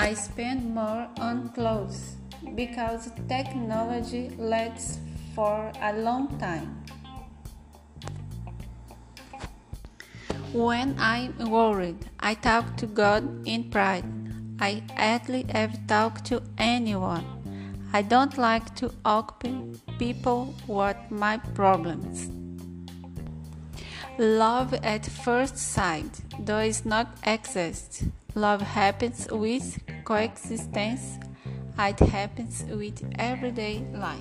I spend more on clothes because technology lasts for a long time. When I'm worried, I talk to God in pride. I hardly ever talk to anyone. I don't like to ask people what my problems. Love at first sight does not exist. Love happens with coexistence. It happens with everyday life.